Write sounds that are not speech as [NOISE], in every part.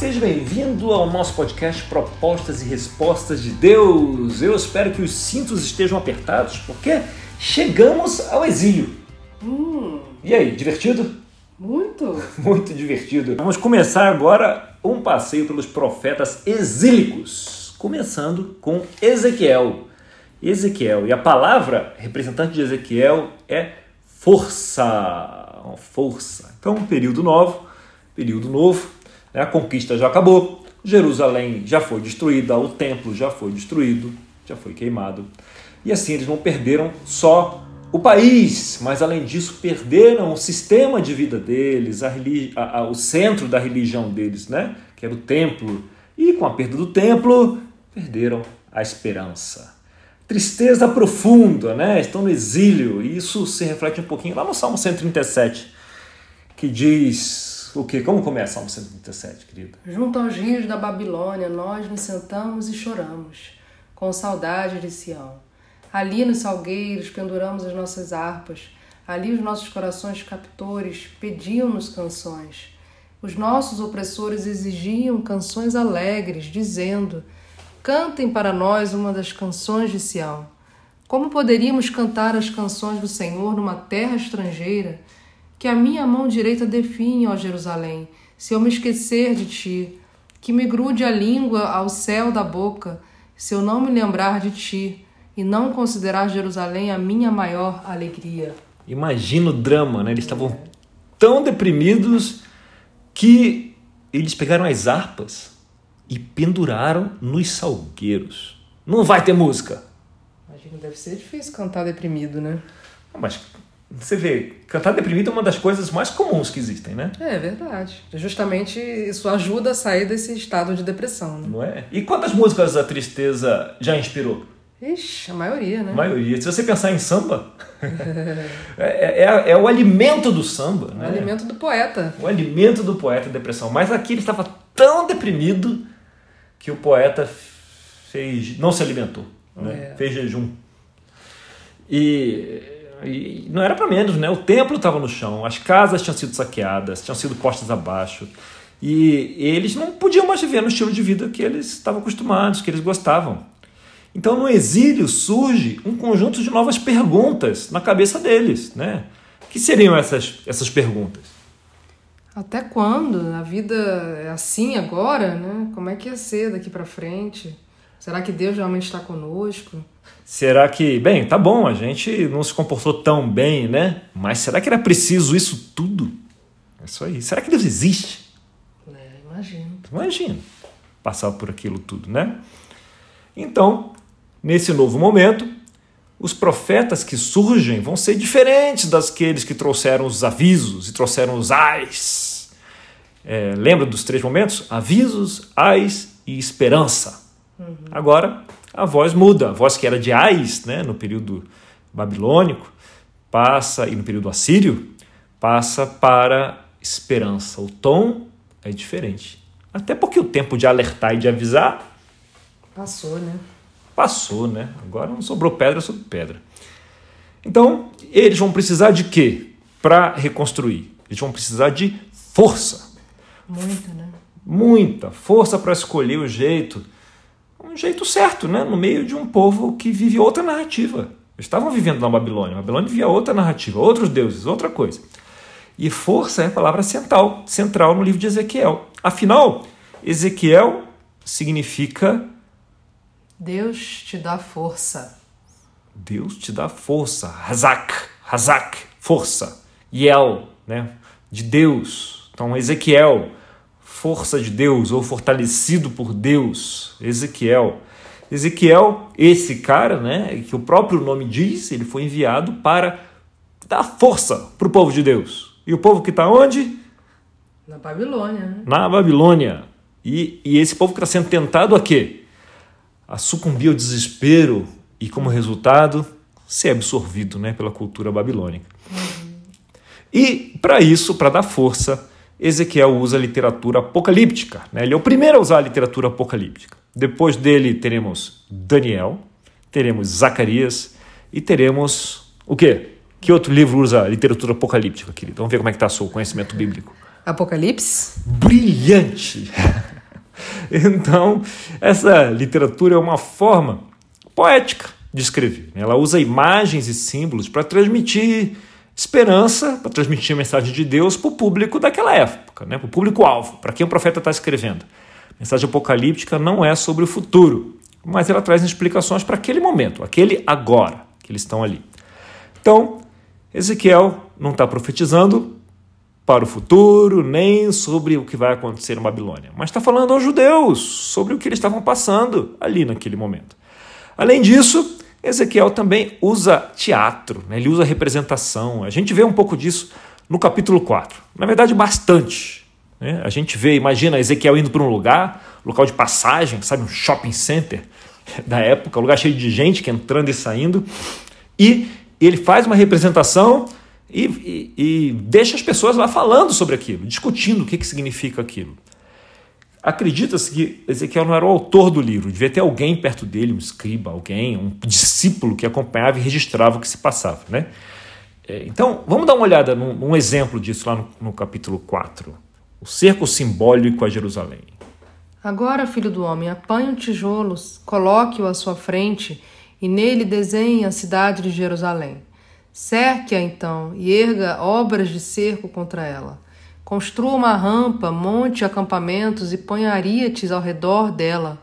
seja bem-vindo ao nosso podcast Propostas e Respostas de Deus. Eu espero que os cintos estejam apertados, porque chegamos ao exílio. Hum, E aí, divertido? muito. [LAUGHS] Muito divertido. Vamos começar agora um passeio pelos profetas exílicos, começando com Ezequiel. Ezequiel, e a palavra representante de Ezequiel é força. Força. Então, um período novo, período novo? A conquista já acabou, Jerusalém já foi destruída, o templo já foi destruído, já foi queimado. E assim eles não perderam só o país, mas além disso perderam o sistema de vida deles, a a- a- o centro da religião deles, né? que era o templo. E com a perda do templo, perderam a esperança. Tristeza profunda, né? estão no exílio, e isso se reflete um pouquinho lá no Salmo 137, que diz o quê? Como começa o Salmo 137, querida? Junto aos rios da Babilônia, nós nos sentamos e choramos, com saudade de Sião. Ali nos salgueiros penduramos as nossas harpas, ali os nossos corações captores pediam-nos canções. Os nossos opressores exigiam canções alegres, dizendo: Cantem para nós uma das canções de Sião. Como poderíamos cantar as canções do Senhor numa terra estrangeira? Que a minha mão direita definhe, ó Jerusalém, se eu me esquecer de ti. Que me grude a língua ao céu da boca, se eu não me lembrar de ti e não considerar Jerusalém a minha maior alegria. Imagina o drama, né? Eles estavam tão deprimidos que eles pegaram as harpas e penduraram nos salgueiros. Não vai ter música. Imagina, deve ser difícil cantar deprimido, né? Mas você vê, cantar deprimido é uma das coisas mais comuns que existem, né? É verdade. Justamente isso ajuda a sair desse estado de depressão, né? Não é? E quantas músicas a tristeza já inspirou? Ixi, a maioria, né? A maioria. Se você pensar em samba, [LAUGHS] é, é- é o alimento do samba, O né? alimento do poeta. O alimento do poeta é a depressão. Mas aqui ele estava tão deprimido que o poeta fez, não se alimentou, né? É. fez jejum. E, e não era para menos, né? O templo estava no chão, as casas tinham sido saqueadas, tinham sido postas abaixo. E eles não podiam mais viver no estilo de vida que eles estavam acostumados, que eles gostavam. Então, no exílio surge um conjunto de novas perguntas na cabeça deles, né? Que seriam essas, essas perguntas? Até quando? A vida é assim agora, né? Como é que ia ser daqui pra frente? Será que Deus realmente está conosco? Será que, bem, tá bom, a gente não se comportou tão bem, né? Mas será que era preciso isso tudo? É isso aí. Será que Deus existe? É, imagino. Imagina passar por aquilo tudo, né? Então, nesse novo momento, os profetas que surgem vão ser diferentes daqueles que trouxeram os avisos e trouxeram os ais. É, lembra dos três momentos? Avisos, ais e esperança. Agora, a voz muda. A voz que era de ais, né, no período babilônico, passa, e no período assírio, passa para esperança. O tom é diferente. Até porque o tempo de alertar e de avisar Passou, né? passou, né? Agora não sobrou pedra sobre pedra. Então, eles vão precisar de quê para reconstruir? Eles vão precisar de força. Muito, né? Muita força para escolher o jeito, um jeito certo, né? No meio de um povo que vive outra narrativa. Eles estavam vivendo na Babilônia. A Babilônia vivia outra narrativa, outros deuses, outra coisa. E força é a palavra central, central no livro de Ezequiel. Afinal, Ezequiel significa Deus te dá força. Deus te dá força. Hazak, Hazak, força. Yel, né? De Deus. Então, Ezequiel, força de Deus ou fortalecido por Deus. Ezequiel. Ezequiel, esse cara, né? Que o próprio nome diz, ele foi enviado para dar força para o povo de Deus. E o povo que está onde? Na Babilônia, né? Na Babilônia. E, e esse povo que está sendo tentado a quê? A sucumbir ao desespero e, como resultado, ser absorvido né, pela cultura babilônica. E, para isso, para dar força, Ezequiel usa a literatura apocalíptica. Né? Ele é o primeiro a usar a literatura apocalíptica. Depois dele, teremos Daniel, teremos Zacarias e teremos o quê? Que outro livro usa literatura apocalíptica, querido? Vamos ver como é que está o seu conhecimento bíblico. Apocalipse? Brilhante! [LAUGHS] então, essa literatura é uma forma poética de escrever. Ela usa imagens e símbolos para transmitir esperança, para transmitir a mensagem de Deus para o público daquela época, né? para o público-alvo, para quem o profeta está escrevendo. A mensagem apocalíptica não é sobre o futuro, mas ela traz explicações para aquele momento, aquele agora que eles estão ali. Então, Ezequiel não está profetizando para o futuro, nem sobre o que vai acontecer na Babilônia, mas está falando aos judeus sobre o que eles estavam passando ali naquele momento. Além disso, Ezequiel também usa teatro, né? ele usa representação. A gente vê um pouco disso no capítulo 4. Na verdade, bastante. Né? A gente vê, imagina Ezequiel indo para um lugar, local de passagem, sabe, um shopping center da época, um lugar cheio de gente que entrando e saindo, e ele faz uma representação e, e, e deixa as pessoas lá falando sobre aquilo, discutindo o que, que significa aquilo. Acredita-se que Ezequiel não era o autor do livro, devia ter alguém perto dele, um escriba, alguém, um discípulo que acompanhava e registrava o que se passava. Né? É, então, vamos dar uma olhada num, num exemplo disso lá no, no capítulo 4. O cerco simbólico a Jerusalém. Agora, filho do homem, apanhe um tijolo, coloque-o à sua frente e nele desenhe a cidade de Jerusalém. Cerque-a então e erga obras de cerco contra ela. Construa uma rampa, monte acampamentos e ponha arietes ao redor dela.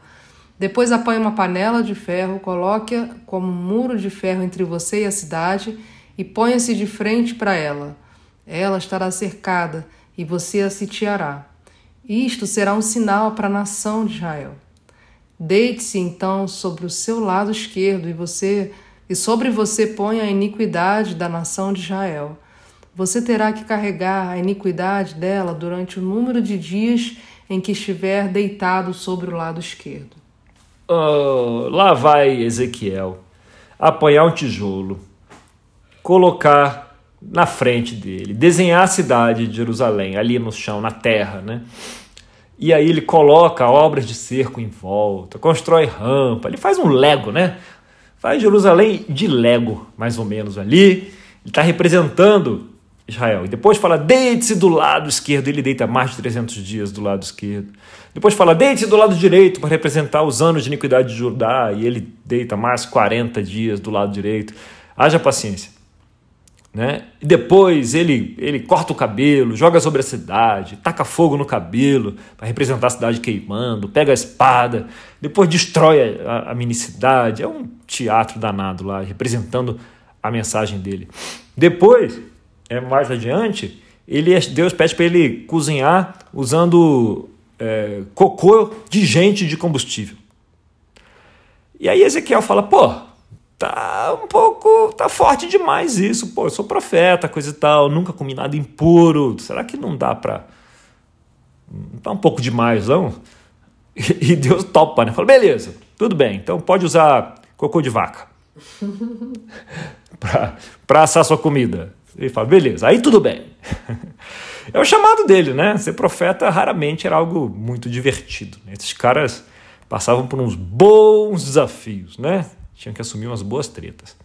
Depois apanhe uma panela de ferro, coloque-a como um muro de ferro entre você e a cidade e ponha-se de frente para ela. Ela estará cercada e você a sitiará. Isto será um sinal para a nação de Israel. Deite-se então sobre o seu lado esquerdo e você e sobre você ponha a iniquidade da nação de Israel você terá que carregar a iniquidade dela durante o número de dias em que estiver deitado sobre o lado esquerdo. Oh, lá vai Ezequiel apanhar um tijolo, colocar na frente dele, desenhar a cidade de Jerusalém ali no chão, na terra, né? E aí ele coloca obras de cerco em volta, constrói rampa, ele faz um lego, né? Faz Jerusalém de lego, mais ou menos ali. Ele está representando Israel. E depois fala, deite-se do lado esquerdo. Ele deita mais de 300 dias do lado esquerdo. Depois fala, deite-se do lado direito para representar os anos de iniquidade de Judá. E ele deita mais 40 dias do lado direito. Haja paciência. Né? E depois ele, ele corta o cabelo, joga sobre a cidade, taca fogo no cabelo para representar a cidade queimando, pega a espada, depois destrói a, a mini cidade. É um teatro danado lá, representando a mensagem dele. Depois é, mais adiante, ele, é, Deus pede para ele cozinhar usando é, cocô de gente de combustível. E aí Ezequiel fala, pô, tá um pouco, tá forte demais isso, pô, eu sou profeta, coisa e tal, nunca comi nada impuro, será que não dá para tá um pouco demais, não? [LAUGHS] E Deus topa, né? Fala, beleza, tudo bem, então pode usar cocô de vaca [LAUGHS] para assar sua comida. Ele fala, beleza, aí tudo bem. [LAUGHS] É o chamado dele, né? Ser profeta raramente era algo muito divertido. Né? Esses caras passavam por uns bons desafios, né? Tinham que assumir umas boas tretas.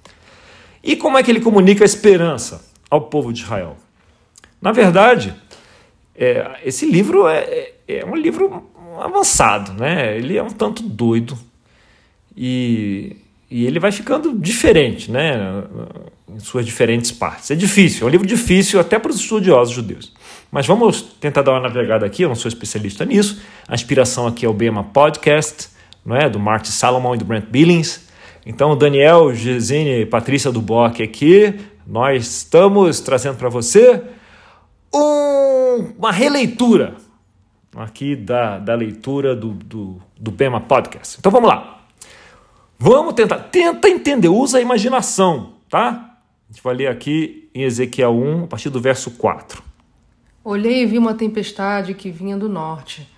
E como é que ele comunica a esperança ao povo de Israel? Na verdade, é, esse livro é, é, é um livro avançado, né? Ele é um tanto doido e, e ele vai ficando diferente, né? em suas diferentes partes. É difícil, é um livro difícil até para os estudiosos judeus. Mas vamos tentar dar uma navegada aqui, eu não sou especialista nisso. A inspiração aqui é o Bema Podcast, não é? do Martin Salomon e do Brent Billings. Então, Daniel, Gesine e Patrícia Duboc aqui, nós estamos trazendo para você um, uma releitura aqui da, da leitura do, do, do Bema Podcast. Então vamos lá. Vamos tentar, tenta entender, usa a imaginação, tá? A gente vai ler aqui em Ezequiel 1, a partir do verso 4. Olhei e vi uma tempestade que vinha do norte,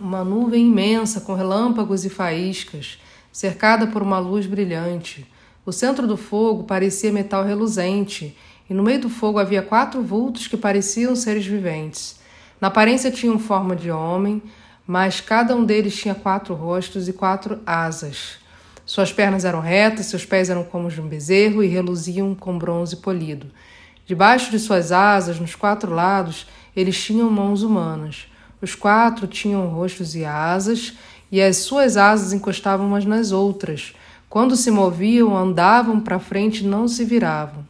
uma nuvem imensa com relâmpagos e faíscas, cercada por uma luz brilhante. O centro do fogo parecia metal reluzente, e no meio do fogo havia quatro vultos que pareciam seres viventes. Na aparência tinham forma de homem, mas cada um deles tinha quatro rostos e quatro asas. Suas pernas eram retas, seus pés eram como os de um bezerro e reluziam com bronze polido. Debaixo de suas asas, nos quatro lados, eles tinham mãos humanas. Os quatro tinham rostos e asas, e as suas asas encostavam umas nas outras. Quando se moviam, andavam para frente e não se viravam.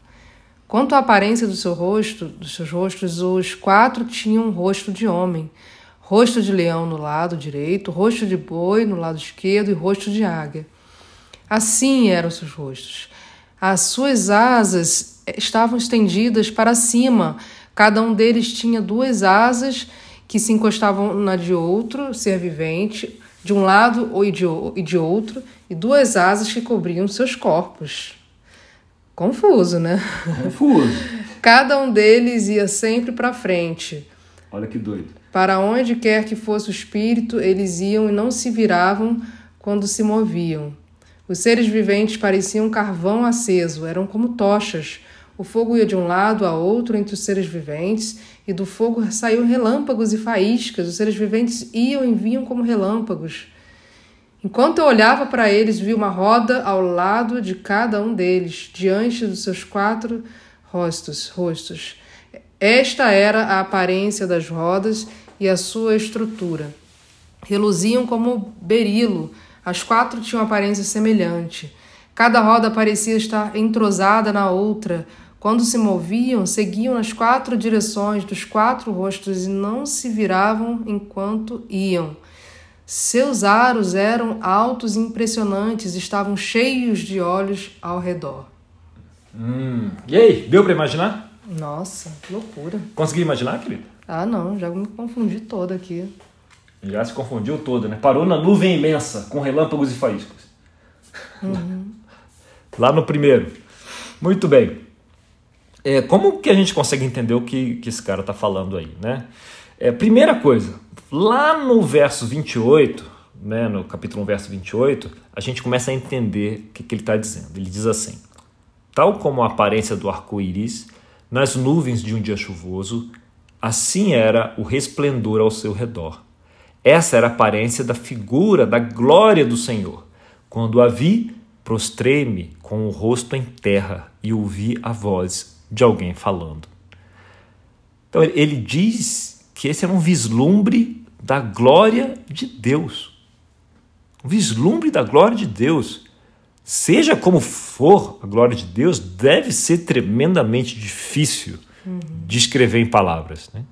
Quanto à aparência do seu rosto, dos seus rostos, os quatro tinham um rosto de homem, rosto de leão no lado direito, rosto de boi no lado esquerdo e rosto de águia. Assim eram seus rostos. As suas asas estavam estendidas para cima. Cada um deles tinha duas asas que se encostavam na de outro ser vivente, de um lado ou de, de outro, e duas asas que cobriam seus corpos. Confuso, né? Confuso. [LAUGHS] Cada um deles ia sempre para frente. Olha que doido. Para onde quer que fosse o espírito, eles iam e não se viravam quando se moviam. Os seres viventes pareciam carvão aceso, eram como tochas. O fogo ia de um lado a outro entre os seres viventes, e do fogo saíam relâmpagos e faíscas. Os seres viventes iam e vinham como relâmpagos. Enquanto eu olhava para eles, vi uma roda ao lado de cada um deles, diante dos seus quatro rostos. rostos. Esta era a aparência das rodas e a sua estrutura. Reluziam como berilo, as quatro tinham aparência semelhante. Cada roda parecia estar entrosada na outra. Quando se moviam, seguiam nas quatro direções dos quatro rostos e não se viravam enquanto iam. Seus aros eram altos e impressionantes, estavam cheios de olhos ao redor. Hum. E aí, deu para imaginar? Nossa, que loucura. Conseguiu imaginar, querido? Ah, não, já me confundi toda aqui. Já se confundiu toda, né? Parou na nuvem imensa, com relâmpagos e faíscas. Uhum. [LAUGHS] Lá no primeiro. Muito bem. É, como que a gente consegue entender o que, que esse cara está falando aí, né? É, primeira coisa, lá no verso 28, né, no capítulo 1, verso 28, a gente começa a entender o que, que ele está dizendo. Ele diz assim: Tal como a aparência do arco-íris nas nuvens de um dia chuvoso, assim era o resplendor ao seu redor essa era a aparência da figura da glória do Senhor. Quando a vi, prostrei-me com o rosto em terra e ouvi a voz de alguém falando. Então ele diz que esse era um vislumbre da glória de Deus. Um vislumbre da glória de Deus. Seja como for a glória de Deus, deve ser tremendamente difícil uhum. de escrever em palavras. Né?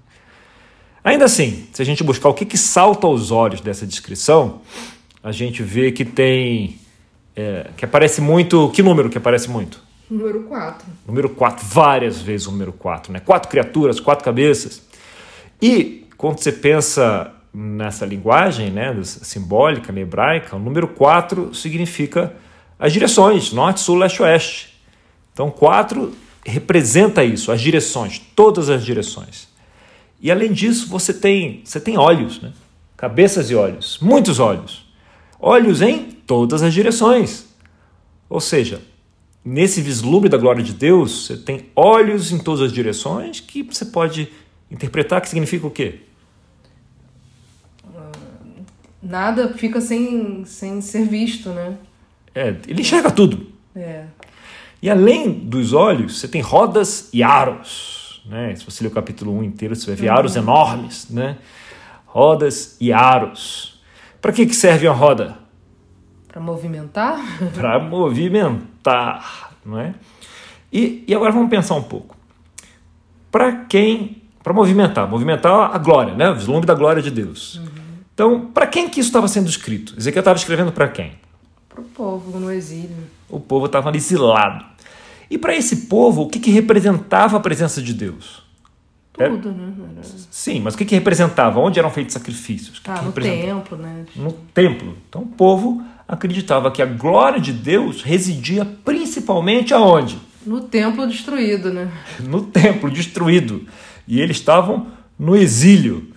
Ainda assim, se a gente buscar o que, que salta aos olhos dessa descrição, a gente vê que tem. É, que aparece muito. Que número que aparece muito? Número 4. Número 4, várias vezes o número 4, né? Quatro criaturas, quatro cabeças. E quando você pensa nessa linguagem né, simbólica, né, hebraica, o número 4 significa as direções, norte, sul, leste, oeste. Então, 4 representa isso, as direções, todas as direções. E além disso, você tem, você tem olhos, né? cabeças e olhos, muitos olhos. Olhos em todas as direções. Ou seja, nesse vislumbre da glória de Deus, você tem olhos em todas as direções que você pode interpretar que significa o quê? Nada fica sem, sem ser visto, né? É, ele enxerga tudo. É. E além dos olhos, você tem rodas e aros. Né? Se você ler o capítulo 1 inteiro, você vai ver aros uhum. enormes, né? rodas e aros. Para que, que serve a roda? Para movimentar? [LAUGHS] Para movimentar, não é? E, e agora vamos pensar um pouco. Para quem? Para movimentar, movimentar a glória, né? o vislumbre da glória de Deus. Uhum. Então, para quem que isso estava sendo escrito? Ezequiel estava escrevendo para quem? Para o povo no exílio. O povo estava exilado. E para esse povo, o que, que representava a presença de Deus? Tudo, é? né? Sim, mas o que, que representava? Onde eram feitos sacrifícios? ah, no templo, né? No templo. Então o povo acreditava que a glória de Deus residia principalmente aonde? No templo destruído, né? No templo destruído. E eles estavam no exílio.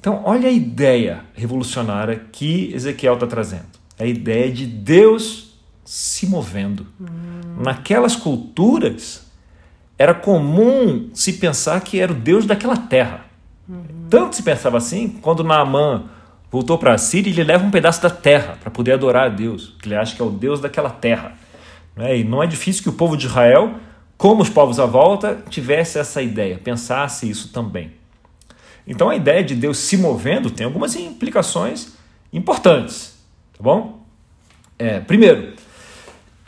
Então, olha a ideia revolucionária que Ezequiel está trazendo. A ideia de Deus se movendo. Hum naquelas culturas era comum se pensar que era o Deus daquela terra. Uhum. Tanto se pensava assim, quando Naamã voltou para a Síria, ele leva um pedaço da terra para poder adorar a Deus, que ele acha que é o Deus daquela terra. Né? E não é difícil que o povo de Israel como os povos à volta, tivesse essa ideia, pensasse isso também. Então a ideia de Deus se movendo tem algumas implicações importantes, tá bom? É, primeiro,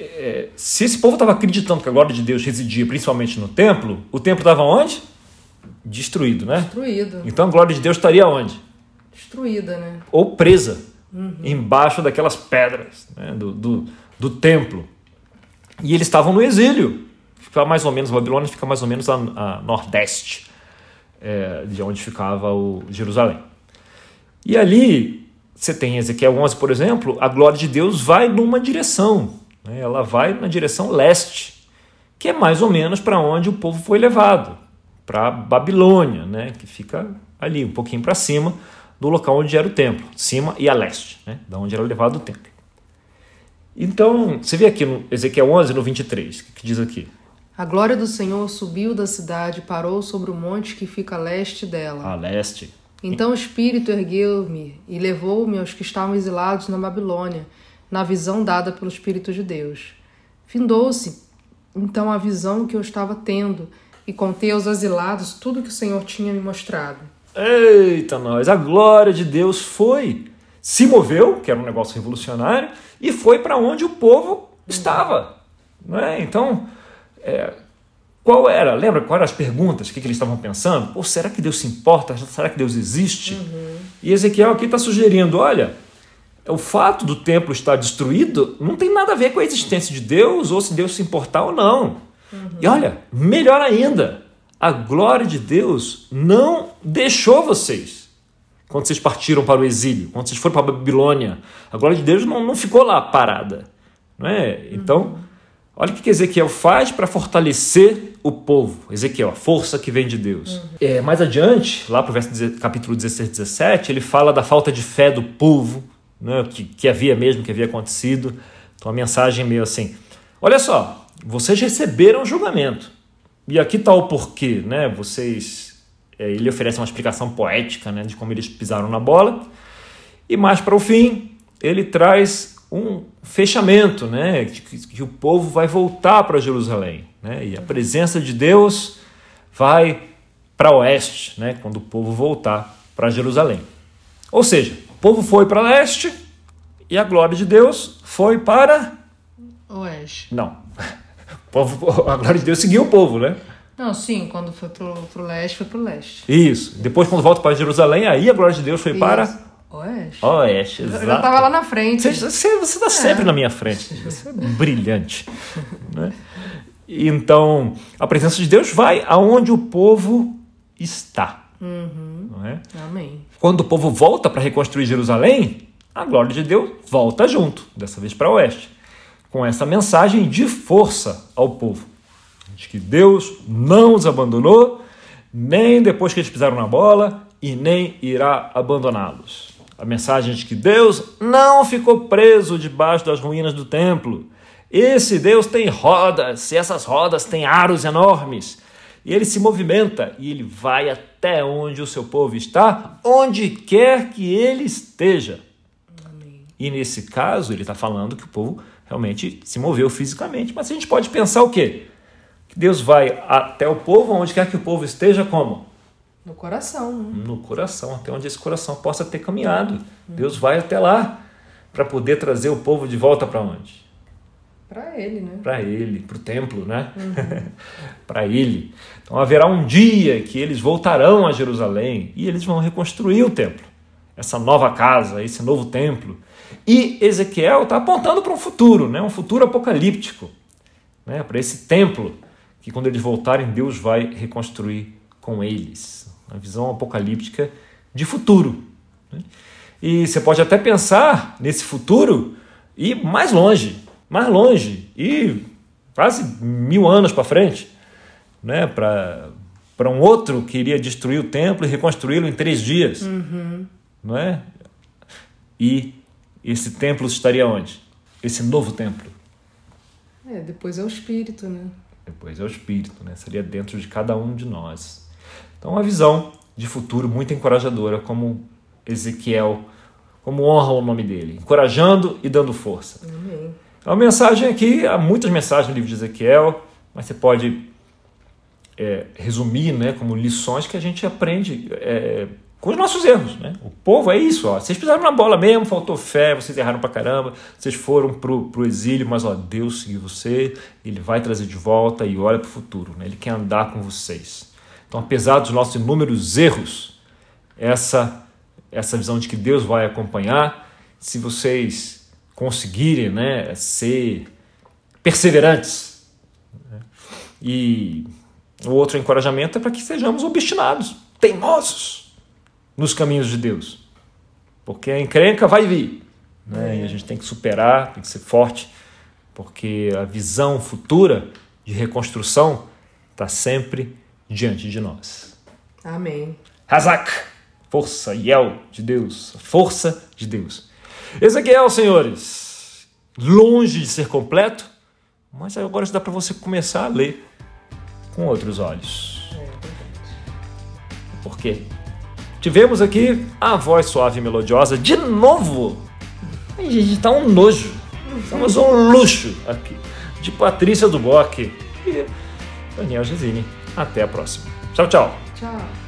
é, se esse povo estava acreditando que a glória de Deus residia principalmente no templo, o templo estava onde? Destruído, né? Destruído. Então a glória de Deus estaria onde? Destruída, né? Ou presa uhum. embaixo daquelas pedras né? do, do, do templo. E eles estavam no exílio. Fica mais ou menos, a Babilônia fica mais ou menos a, a nordeste é, de onde ficava o Jerusalém. E ali, você tem Ezequiel 11, por exemplo, a glória de Deus vai numa direção. Né? Ela vai na direção leste, que é mais ou menos para onde o povo foi levado, para Babilônia, né? que fica ali, um pouquinho para cima do local onde era o templo, cima e a leste, né? da onde era levado o templo. Então, você vê aqui no Ezequiel 11, no 23, o que diz aqui? A glória do Senhor subiu da cidade e parou sobre o monte que fica a leste dela. A leste. Então o Espírito ergueu-me e levou-me aos que estavam exilados na Babilônia, na visão dada pelo Espírito de Deus. Findou-se então a visão que eu estava tendo e contei aos exilados tudo que o Senhor tinha me mostrado. Eita, nós! A glória de Deus foi, se moveu, que era um negócio revolucionário, e foi para onde o povo estava. Não é? Então, é, qual era? Lembra quais eram as perguntas? O que, que eles estavam pensando? Pô, será que Deus se importa? Será que Deus existe? Uhum. E Ezequiel aqui está sugerindo: olha, o fato do templo estar destruído não tem nada a ver com a existência de Deus ou se Deus se importar ou não. Uhum. E olha, melhor ainda, a glória de Deus não deixou vocês. Quando vocês partiram para o exílio, quando vocês foram para a Babilônia, a glória de Deus não, não ficou lá parada. Não é? Então, uhum. olha o que Ezequiel faz para fortalecer o povo. Ezequiel, a força que vem de Deus. Uhum. É, mais adiante, lá para o capítulo 16, 17, ele fala da falta de fé do povo, né, que, que havia mesmo, que havia acontecido. Então a mensagem meio assim: olha só, vocês receberam julgamento. E aqui está o porquê, né? Vocês. É, ele oferece uma explicação poética né, de como eles pisaram na bola. E mais para o fim, ele traz um fechamento, né? Que, que o povo vai voltar para Jerusalém. Né? E a presença de Deus vai para oeste, né? quando o povo voltar para Jerusalém. Ou seja, povo foi para leste e a glória de Deus foi para oeste. Não. [LAUGHS] O povo, a glória de Deus seguiu o povo, né? Não, sim, quando foi para o leste, foi para o leste. Isso. Depois, quando volta para Jerusalém, aí a glória de Deus foi Isso. para Oeste. Oeste, exato. Eu estava lá na frente. Você está é. sempre na minha frente. [LAUGHS] Você é brilhante. [LAUGHS] né? Então, a presença de Deus vai aonde o povo está. Uhum. Não é? Amém. Quando o povo volta para reconstruir Jerusalém, a glória de Deus volta junto, dessa vez para o oeste, com essa mensagem de força ao povo, de que Deus não os abandonou, nem depois que eles pisaram na bola, e nem irá abandoná-los. A mensagem de que Deus não ficou preso debaixo das ruínas do templo. Esse Deus tem rodas, e essas rodas têm aros enormes. E ele se movimenta e ele vai até onde o seu povo está, onde quer que ele esteja. Amém. E nesse caso, ele está falando que o povo realmente se moveu fisicamente. Mas a gente pode pensar o quê? Que Deus vai até o povo, onde quer que o povo esteja, como? No coração. Né? No coração, até onde esse coração possa ter caminhado. Uhum. Deus vai até lá para poder trazer o povo de volta para onde? Para ele, né? Para ele, para o templo, né? Uhum. [LAUGHS] para ele. Então haverá um dia que eles voltarão a Jerusalém e eles vão reconstruir o templo, essa nova casa, esse novo templo. E Ezequiel está apontando para um futuro, né? um futuro apocalíptico, né? para esse templo que quando eles voltarem Deus vai reconstruir com eles. Uma visão apocalíptica de futuro. Né? E você pode até pensar nesse futuro e mais longe mais longe e quase mil anos para frente, né? para um outro que iria destruir o templo e reconstruí-lo em três dias. Uhum. Não é? E esse templo estaria onde? Esse novo templo. É, depois é o espírito, né? Depois é o espírito, né? Seria dentro de cada um de nós. Então, uma visão de futuro muito encorajadora, como Ezequiel, como honra o nome dele, encorajando e dando força. Amém. A mensagem aqui, há muitas mensagens no livro de Ezequiel, mas você pode é, resumir né, como lições que a gente aprende é, com os nossos erros. Né? O povo é isso, ó. vocês pisaram na bola mesmo, faltou fé, vocês erraram pra caramba, vocês foram pro, pro exílio, mas ó, Deus seguiu você, Ele vai trazer de volta e olha pro futuro, né? Ele quer andar com vocês. Então, apesar dos nossos inúmeros erros, essa, essa visão de que Deus vai acompanhar, se vocês conseguirem né, ser perseverantes. Né? E o outro encorajamento é para que sejamos obstinados, teimosos nos caminhos de Deus. Porque a encrenca vai vir. Né? E a gente tem que superar, tem que ser forte, porque a visão futura de reconstrução está sempre diante de nós. Amém. Hazak, força, Yel de Deus, força de Deus. Ezequiel, senhores, longe de ser completo, mas agora dá para você começar a ler com outros olhos. Por quê? Tivemos aqui a voz suave e melodiosa de novo. A gente, tá um nojo. Estamos um luxo aqui. De Patrícia Duboc e Daniel Gesini. Até a próxima. Tchau, tchau. Tchau.